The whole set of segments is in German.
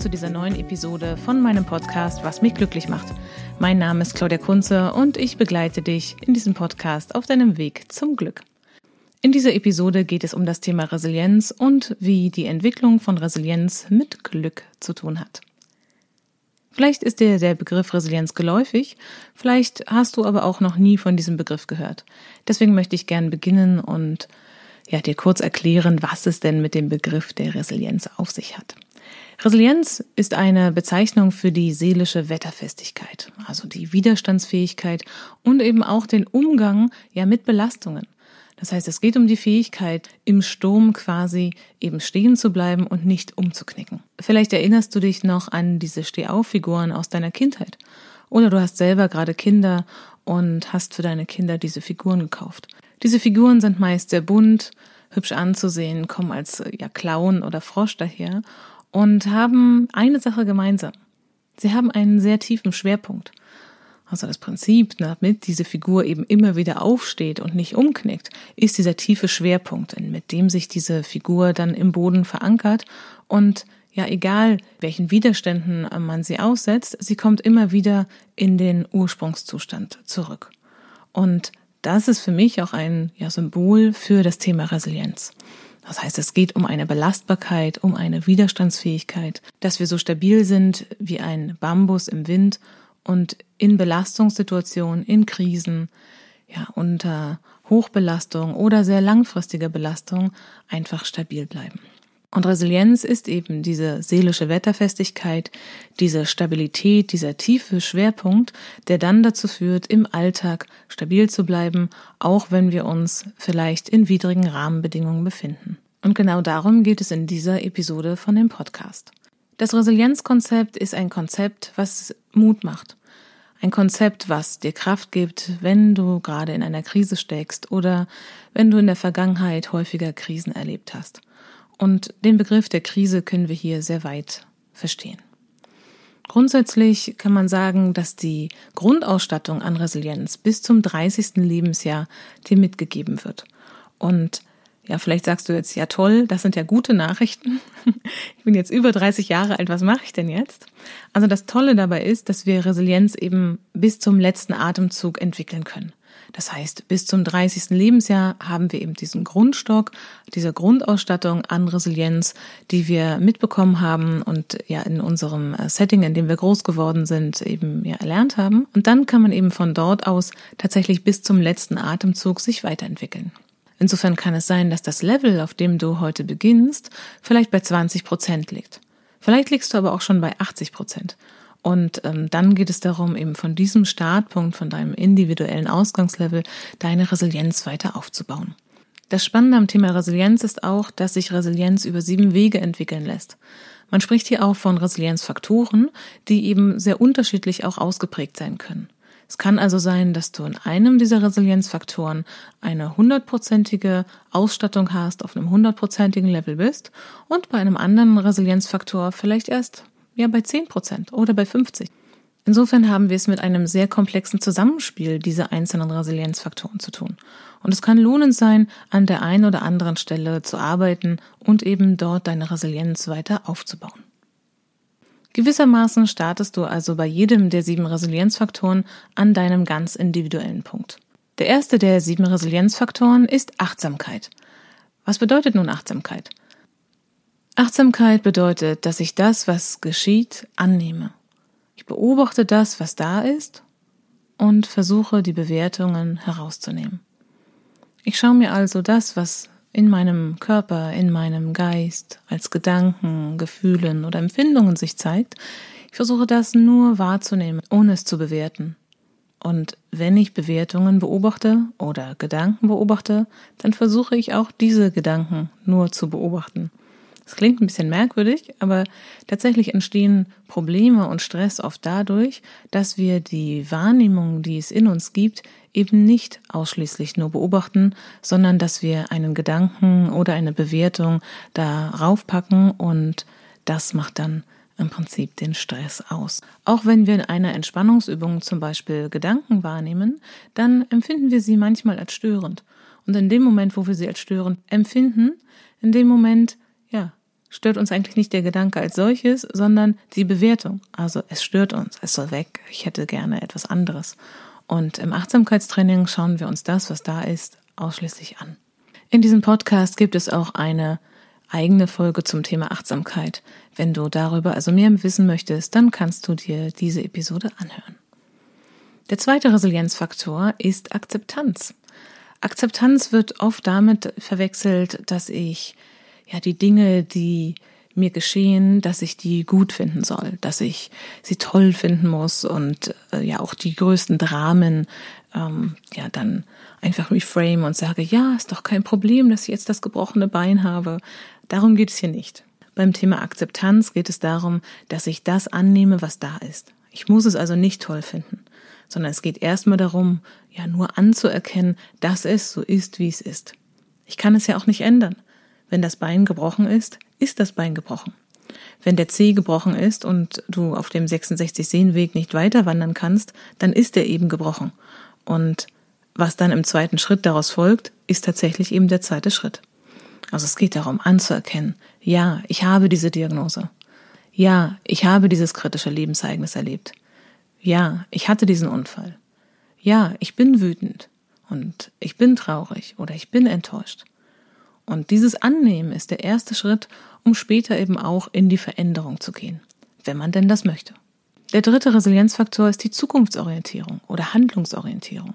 zu dieser neuen Episode von meinem Podcast Was mich glücklich macht. Mein Name ist Claudia Kunze und ich begleite dich in diesem Podcast auf deinem Weg zum Glück. In dieser Episode geht es um das Thema Resilienz und wie die Entwicklung von Resilienz mit Glück zu tun hat. Vielleicht ist dir der Begriff Resilienz geläufig, vielleicht hast du aber auch noch nie von diesem Begriff gehört. Deswegen möchte ich gern beginnen und ja, dir kurz erklären, was es denn mit dem Begriff der Resilienz auf sich hat. Resilienz ist eine Bezeichnung für die seelische Wetterfestigkeit, also die Widerstandsfähigkeit und eben auch den Umgang ja mit Belastungen. Das heißt, es geht um die Fähigkeit, im Sturm quasi eben stehen zu bleiben und nicht umzuknicken. Vielleicht erinnerst du dich noch an diese Stehauf-Figuren aus deiner Kindheit. Oder du hast selber gerade Kinder und hast für deine Kinder diese Figuren gekauft. Diese Figuren sind meist sehr bunt, hübsch anzusehen, kommen als ja, Clown oder Frosch daher und haben eine Sache gemeinsam. Sie haben einen sehr tiefen Schwerpunkt. Also das Prinzip, damit diese Figur eben immer wieder aufsteht und nicht umknickt, ist dieser tiefe Schwerpunkt, mit dem sich diese Figur dann im Boden verankert und ja, egal welchen Widerständen man sie aussetzt, sie kommt immer wieder in den Ursprungszustand zurück. Und das ist für mich auch ein ja, Symbol für das Thema Resilienz. Das heißt, es geht um eine Belastbarkeit, um eine Widerstandsfähigkeit, dass wir so stabil sind wie ein Bambus im Wind und in Belastungssituationen, in Krisen, ja, unter Hochbelastung oder sehr langfristiger Belastung einfach stabil bleiben. Und Resilienz ist eben diese seelische Wetterfestigkeit, diese Stabilität, dieser tiefe Schwerpunkt, der dann dazu führt, im Alltag stabil zu bleiben, auch wenn wir uns vielleicht in widrigen Rahmenbedingungen befinden. Und genau darum geht es in dieser Episode von dem Podcast. Das Resilienzkonzept ist ein Konzept, was Mut macht. Ein Konzept, was dir Kraft gibt, wenn du gerade in einer Krise steckst oder wenn du in der Vergangenheit häufiger Krisen erlebt hast. Und den Begriff der Krise können wir hier sehr weit verstehen. Grundsätzlich kann man sagen, dass die Grundausstattung an Resilienz bis zum 30. Lebensjahr dir mitgegeben wird. Und ja, vielleicht sagst du jetzt, ja toll, das sind ja gute Nachrichten. Ich bin jetzt über 30 Jahre alt, was mache ich denn jetzt? Also das Tolle dabei ist, dass wir Resilienz eben bis zum letzten Atemzug entwickeln können. Das heißt, bis zum 30. Lebensjahr haben wir eben diesen Grundstock, diese Grundausstattung an Resilienz, die wir mitbekommen haben und ja in unserem äh, Setting, in dem wir groß geworden sind, eben ja erlernt haben. Und dann kann man eben von dort aus tatsächlich bis zum letzten Atemzug sich weiterentwickeln. Insofern kann es sein, dass das Level, auf dem du heute beginnst, vielleicht bei 20 Prozent liegt. Vielleicht liegst du aber auch schon bei 80 Prozent. Und ähm, dann geht es darum, eben von diesem Startpunkt, von deinem individuellen Ausgangslevel, deine Resilienz weiter aufzubauen. Das Spannende am Thema Resilienz ist auch, dass sich Resilienz über sieben Wege entwickeln lässt. Man spricht hier auch von Resilienzfaktoren, die eben sehr unterschiedlich auch ausgeprägt sein können. Es kann also sein, dass du in einem dieser Resilienzfaktoren eine hundertprozentige Ausstattung hast, auf einem hundertprozentigen Level bist und bei einem anderen Resilienzfaktor vielleicht erst ja bei zehn Prozent oder bei 50. Insofern haben wir es mit einem sehr komplexen Zusammenspiel dieser einzelnen Resilienzfaktoren zu tun. Und es kann lohnend sein, an der einen oder anderen Stelle zu arbeiten und eben dort deine Resilienz weiter aufzubauen. Gewissermaßen startest du also bei jedem der sieben Resilienzfaktoren an deinem ganz individuellen Punkt. Der erste der sieben Resilienzfaktoren ist Achtsamkeit. Was bedeutet nun Achtsamkeit? Achtsamkeit bedeutet, dass ich das, was geschieht, annehme. Ich beobachte das, was da ist und versuche die Bewertungen herauszunehmen. Ich schaue mir also das, was in meinem Körper, in meinem Geist, als Gedanken, Gefühlen oder Empfindungen sich zeigt. Ich versuche das nur wahrzunehmen, ohne es zu bewerten. Und wenn ich Bewertungen beobachte oder Gedanken beobachte, dann versuche ich auch diese Gedanken nur zu beobachten. Das klingt ein bisschen merkwürdig, aber tatsächlich entstehen Probleme und Stress oft dadurch, dass wir die Wahrnehmung, die es in uns gibt, eben nicht ausschließlich nur beobachten, sondern dass wir einen Gedanken oder eine Bewertung darauf packen und das macht dann im Prinzip den Stress aus. Auch wenn wir in einer Entspannungsübung zum Beispiel Gedanken wahrnehmen, dann empfinden wir sie manchmal als störend. Und in dem Moment, wo wir sie als störend empfinden, in dem Moment, stört uns eigentlich nicht der Gedanke als solches, sondern die Bewertung. Also es stört uns, es soll weg, ich hätte gerne etwas anderes. Und im Achtsamkeitstraining schauen wir uns das, was da ist, ausschließlich an. In diesem Podcast gibt es auch eine eigene Folge zum Thema Achtsamkeit. Wenn du darüber also mehr wissen möchtest, dann kannst du dir diese Episode anhören. Der zweite Resilienzfaktor ist Akzeptanz. Akzeptanz wird oft damit verwechselt, dass ich ja die Dinge, die mir geschehen, dass ich die gut finden soll, dass ich sie toll finden muss und äh, ja auch die größten Dramen ähm, ja dann einfach reframe und sage, ja, ist doch kein Problem, dass ich jetzt das gebrochene Bein habe. Darum geht es hier nicht. Beim Thema Akzeptanz geht es darum, dass ich das annehme, was da ist. Ich muss es also nicht toll finden, sondern es geht erstmal darum, ja nur anzuerkennen, dass es so ist, wie es ist. Ich kann es ja auch nicht ändern. Wenn das Bein gebrochen ist, ist das Bein gebrochen. Wenn der Zeh gebrochen ist und du auf dem 66 Sehenweg nicht weiter wandern kannst, dann ist er eben gebrochen. Und was dann im zweiten Schritt daraus folgt, ist tatsächlich eben der zweite Schritt. Also es geht darum anzuerkennen, ja, ich habe diese Diagnose. Ja, ich habe dieses kritische Lebensereignis erlebt. Ja, ich hatte diesen Unfall. Ja, ich bin wütend und ich bin traurig oder ich bin enttäuscht. Und dieses Annehmen ist der erste Schritt, um später eben auch in die Veränderung zu gehen, wenn man denn das möchte. Der dritte Resilienzfaktor ist die Zukunftsorientierung oder Handlungsorientierung.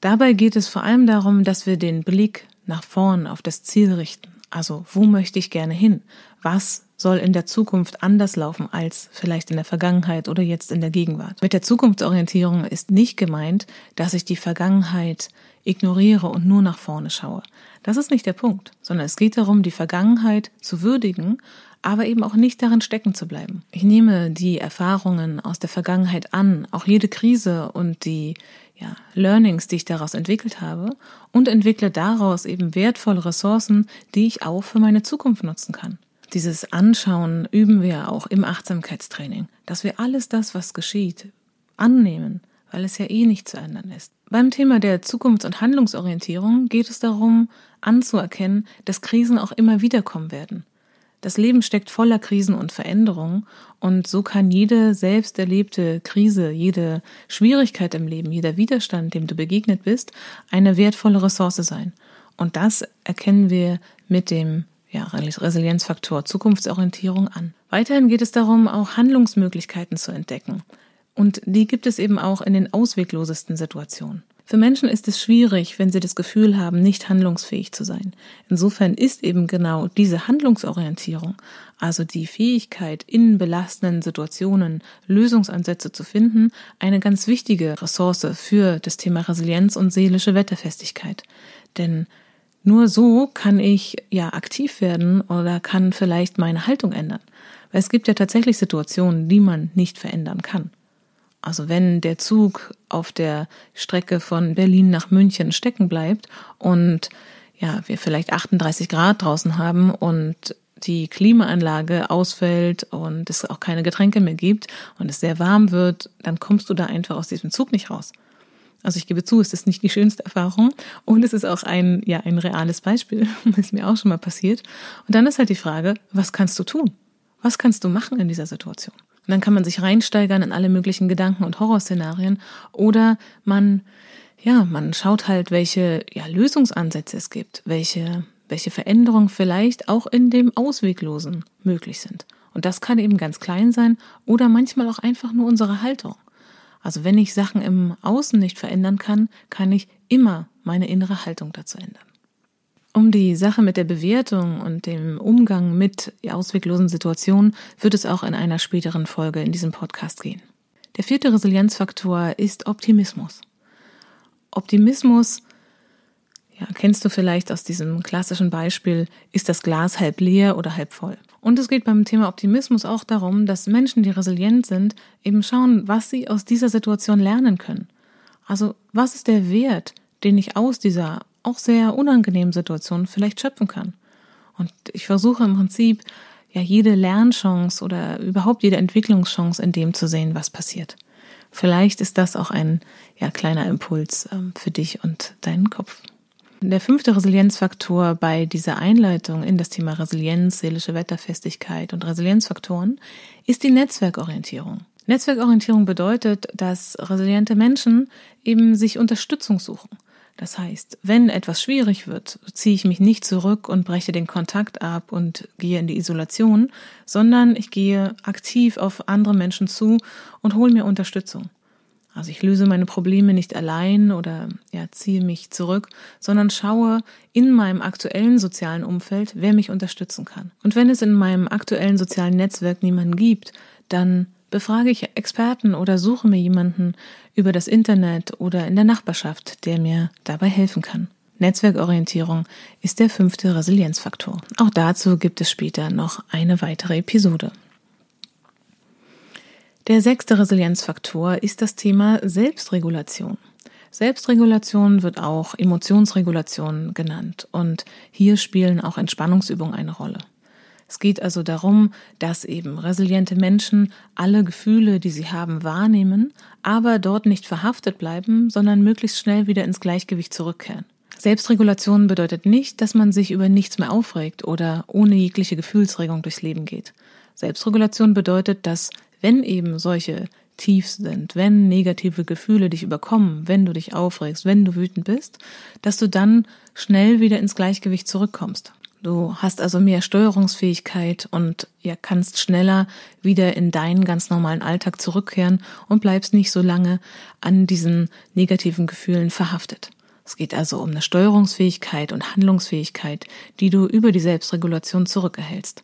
Dabei geht es vor allem darum, dass wir den Blick nach vorn auf das Ziel richten. Also, wo möchte ich gerne hin? Was soll in der Zukunft anders laufen als vielleicht in der Vergangenheit oder jetzt in der Gegenwart? Mit der Zukunftsorientierung ist nicht gemeint, dass ich die Vergangenheit ignoriere und nur nach vorne schaue. Das ist nicht der Punkt, sondern es geht darum, die Vergangenheit zu würdigen, aber eben auch nicht darin stecken zu bleiben. Ich nehme die Erfahrungen aus der Vergangenheit an, auch jede Krise und die ja, Learnings, die ich daraus entwickelt habe und entwickle daraus eben wertvolle Ressourcen, die ich auch für meine Zukunft nutzen kann. Dieses Anschauen üben wir auch im Achtsamkeitstraining, dass wir alles das, was geschieht, annehmen, weil es ja eh nicht zu ändern ist. Beim Thema der Zukunfts- und Handlungsorientierung geht es darum, anzuerkennen, dass Krisen auch immer wieder kommen werden. Das Leben steckt voller Krisen und Veränderungen und so kann jede selbst erlebte Krise, jede Schwierigkeit im Leben, jeder Widerstand, dem du begegnet bist, eine wertvolle Ressource sein. Und das erkennen wir mit dem ja, Resilienzfaktor Zukunftsorientierung an. Weiterhin geht es darum, auch Handlungsmöglichkeiten zu entdecken. Und die gibt es eben auch in den ausweglosesten Situationen. Für Menschen ist es schwierig, wenn sie das Gefühl haben, nicht handlungsfähig zu sein. Insofern ist eben genau diese Handlungsorientierung, also die Fähigkeit, in belastenden Situationen Lösungsansätze zu finden, eine ganz wichtige Ressource für das Thema Resilienz und seelische Wetterfestigkeit. Denn nur so kann ich ja aktiv werden oder kann vielleicht meine Haltung ändern. Weil es gibt ja tatsächlich Situationen, die man nicht verändern kann. Also wenn der Zug auf der Strecke von Berlin nach München stecken bleibt und ja, wir vielleicht 38 Grad draußen haben und die Klimaanlage ausfällt und es auch keine Getränke mehr gibt und es sehr warm wird, dann kommst du da einfach aus diesem Zug nicht raus. Also ich gebe zu, es ist nicht die schönste Erfahrung und es ist auch ein, ja, ein reales Beispiel. Das ist mir auch schon mal passiert. Und dann ist halt die Frage, was kannst du tun? Was kannst du machen in dieser Situation? Und dann kann man sich reinsteigern in alle möglichen Gedanken und Horrorszenarien oder man, ja, man schaut halt, welche ja, Lösungsansätze es gibt, welche, welche Veränderungen vielleicht auch in dem Ausweglosen möglich sind. Und das kann eben ganz klein sein oder manchmal auch einfach nur unsere Haltung. Also wenn ich Sachen im Außen nicht verändern kann, kann ich immer meine innere Haltung dazu ändern. Um die Sache mit der Bewertung und dem Umgang mit ausweglosen Situationen wird es auch in einer späteren Folge in diesem Podcast gehen. Der vierte Resilienzfaktor ist Optimismus. Optimismus, ja, kennst du vielleicht aus diesem klassischen Beispiel, ist das Glas halb leer oder halb voll. Und es geht beim Thema Optimismus auch darum, dass Menschen, die resilient sind, eben schauen, was sie aus dieser Situation lernen können. Also, was ist der Wert, den ich aus dieser auch sehr unangenehmen Situationen vielleicht schöpfen kann. Und ich versuche im Prinzip ja jede Lernchance oder überhaupt jede Entwicklungschance in dem zu sehen, was passiert. Vielleicht ist das auch ein ja, kleiner Impuls ähm, für dich und deinen Kopf. Der fünfte Resilienzfaktor bei dieser Einleitung in das Thema Resilienz, seelische Wetterfestigkeit und Resilienzfaktoren ist die Netzwerkorientierung. Netzwerkorientierung bedeutet, dass resiliente Menschen eben sich Unterstützung suchen. Das heißt, wenn etwas schwierig wird, ziehe ich mich nicht zurück und breche den Kontakt ab und gehe in die Isolation, sondern ich gehe aktiv auf andere Menschen zu und hole mir Unterstützung. Also ich löse meine Probleme nicht allein oder ja, ziehe mich zurück, sondern schaue in meinem aktuellen sozialen Umfeld, wer mich unterstützen kann. Und wenn es in meinem aktuellen sozialen Netzwerk niemanden gibt, dann befrage ich Experten oder suche mir jemanden über das Internet oder in der Nachbarschaft, der mir dabei helfen kann. Netzwerkorientierung ist der fünfte Resilienzfaktor. Auch dazu gibt es später noch eine weitere Episode. Der sechste Resilienzfaktor ist das Thema Selbstregulation. Selbstregulation wird auch Emotionsregulation genannt und hier spielen auch Entspannungsübungen eine Rolle. Es geht also darum, dass eben resiliente Menschen alle Gefühle, die sie haben, wahrnehmen, aber dort nicht verhaftet bleiben, sondern möglichst schnell wieder ins Gleichgewicht zurückkehren. Selbstregulation bedeutet nicht, dass man sich über nichts mehr aufregt oder ohne jegliche Gefühlsregung durchs Leben geht. Selbstregulation bedeutet, dass wenn eben solche Tiefs sind, wenn negative Gefühle dich überkommen, wenn du dich aufregst, wenn du wütend bist, dass du dann schnell wieder ins Gleichgewicht zurückkommst. Du hast also mehr Steuerungsfähigkeit und ja, kannst schneller wieder in deinen ganz normalen Alltag zurückkehren und bleibst nicht so lange an diesen negativen Gefühlen verhaftet. Es geht also um eine Steuerungsfähigkeit und Handlungsfähigkeit, die du über die Selbstregulation zurückerhältst.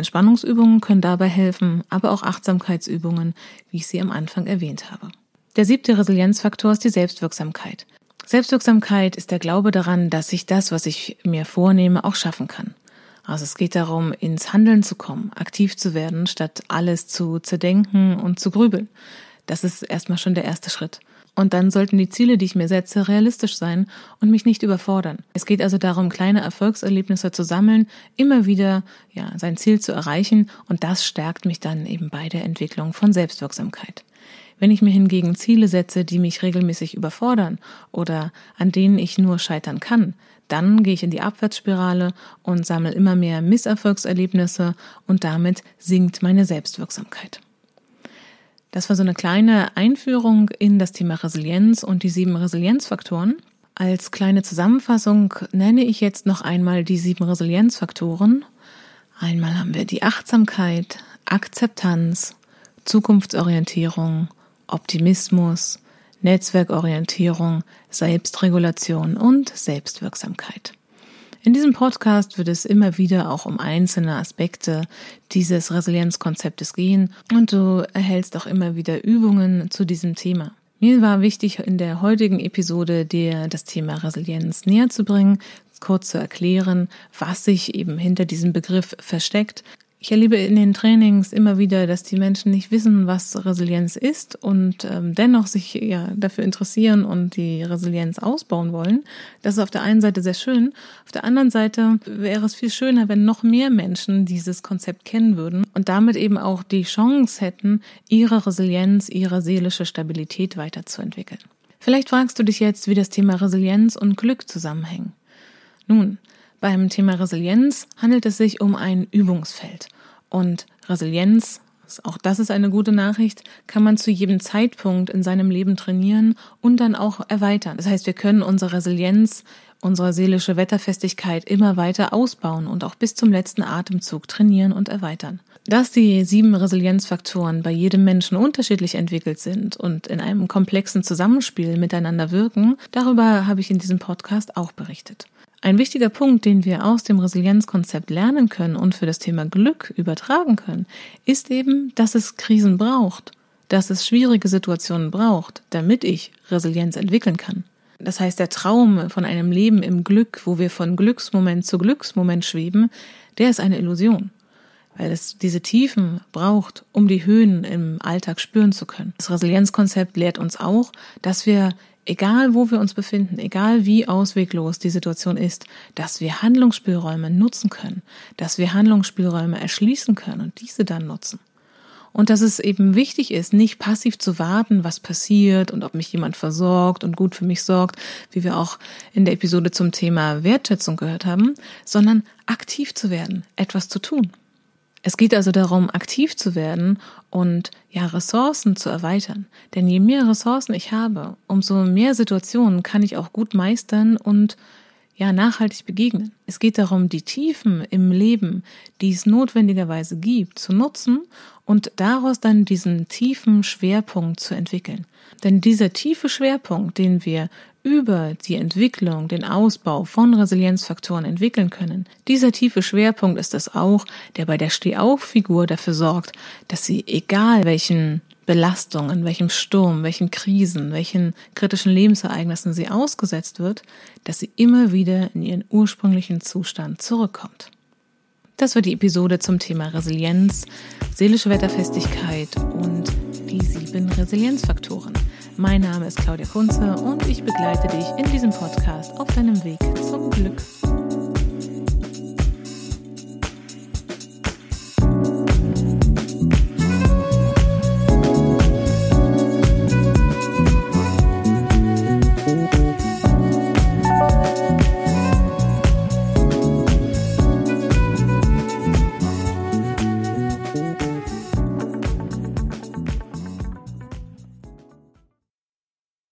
Entspannungsübungen können dabei helfen, aber auch Achtsamkeitsübungen, wie ich sie am Anfang erwähnt habe. Der siebte Resilienzfaktor ist die Selbstwirksamkeit. Selbstwirksamkeit ist der Glaube daran, dass ich das, was ich mir vornehme, auch schaffen kann. Also es geht darum, ins Handeln zu kommen, aktiv zu werden, statt alles zu zerdenken und zu grübeln. Das ist erstmal schon der erste Schritt. Und dann sollten die Ziele, die ich mir setze, realistisch sein und mich nicht überfordern. Es geht also darum, kleine Erfolgserlebnisse zu sammeln, immer wieder ja, sein Ziel zu erreichen und das stärkt mich dann eben bei der Entwicklung von Selbstwirksamkeit. Wenn ich mir hingegen Ziele setze, die mich regelmäßig überfordern oder an denen ich nur scheitern kann, dann gehe ich in die Abwärtsspirale und sammle immer mehr Misserfolgserlebnisse und damit sinkt meine Selbstwirksamkeit. Das war so eine kleine Einführung in das Thema Resilienz und die sieben Resilienzfaktoren. Als kleine Zusammenfassung nenne ich jetzt noch einmal die sieben Resilienzfaktoren. Einmal haben wir die Achtsamkeit, Akzeptanz, Zukunftsorientierung, Optimismus, Netzwerkorientierung, Selbstregulation und Selbstwirksamkeit. In diesem Podcast wird es immer wieder auch um einzelne Aspekte dieses Resilienzkonzeptes gehen und du erhältst auch immer wieder Übungen zu diesem Thema. Mir war wichtig, in der heutigen Episode dir das Thema Resilienz näher zu bringen, kurz zu erklären, was sich eben hinter diesem Begriff versteckt, ich erlebe in den Trainings immer wieder, dass die Menschen nicht wissen, was Resilienz ist und ähm, dennoch sich ja dafür interessieren und die Resilienz ausbauen wollen. Das ist auf der einen Seite sehr schön. Auf der anderen Seite wäre es viel schöner, wenn noch mehr Menschen dieses Konzept kennen würden und damit eben auch die Chance hätten, ihre Resilienz, ihre seelische Stabilität weiterzuentwickeln. Vielleicht fragst du dich jetzt, wie das Thema Resilienz und Glück zusammenhängen. Nun, beim Thema Resilienz handelt es sich um ein Übungsfeld. Und Resilienz, auch das ist eine gute Nachricht, kann man zu jedem Zeitpunkt in seinem Leben trainieren und dann auch erweitern. Das heißt, wir können unsere Resilienz, unsere seelische Wetterfestigkeit immer weiter ausbauen und auch bis zum letzten Atemzug trainieren und erweitern. Dass die sieben Resilienzfaktoren bei jedem Menschen unterschiedlich entwickelt sind und in einem komplexen Zusammenspiel miteinander wirken, darüber habe ich in diesem Podcast auch berichtet. Ein wichtiger Punkt, den wir aus dem Resilienzkonzept lernen können und für das Thema Glück übertragen können, ist eben, dass es Krisen braucht, dass es schwierige Situationen braucht, damit ich Resilienz entwickeln kann. Das heißt, der Traum von einem Leben im Glück, wo wir von Glücksmoment zu Glücksmoment schweben, der ist eine Illusion, weil es diese Tiefen braucht, um die Höhen im Alltag spüren zu können. Das Resilienzkonzept lehrt uns auch, dass wir egal wo wir uns befinden, egal wie ausweglos die Situation ist, dass wir Handlungsspielräume nutzen können, dass wir Handlungsspielräume erschließen können und diese dann nutzen. Und dass es eben wichtig ist, nicht passiv zu warten, was passiert und ob mich jemand versorgt und gut für mich sorgt, wie wir auch in der Episode zum Thema Wertschätzung gehört haben, sondern aktiv zu werden, etwas zu tun. Es geht also darum, aktiv zu werden und ja, Ressourcen zu erweitern. Denn je mehr Ressourcen ich habe, umso mehr Situationen kann ich auch gut meistern und ja, nachhaltig begegnen. Es geht darum, die Tiefen im Leben, die es notwendigerweise gibt, zu nutzen und daraus dann diesen tiefen Schwerpunkt zu entwickeln. Denn dieser tiefe Schwerpunkt, den wir über die Entwicklung, den Ausbau von Resilienzfaktoren entwickeln können, dieser tiefe Schwerpunkt ist es auch, der bei der Stehauffigur dafür sorgt, dass sie, egal welchen Belastungen, welchem Sturm, welchen Krisen, welchen kritischen Lebensereignissen sie ausgesetzt wird, dass sie immer wieder in ihren ursprünglichen Zustand zurückkommt. Das war die Episode zum Thema Resilienz, seelische Wetterfestigkeit und die sieben Resilienzfaktoren. Mein Name ist Claudia Kunze und ich begleite dich in diesem Podcast auf deinem Weg zum Glück.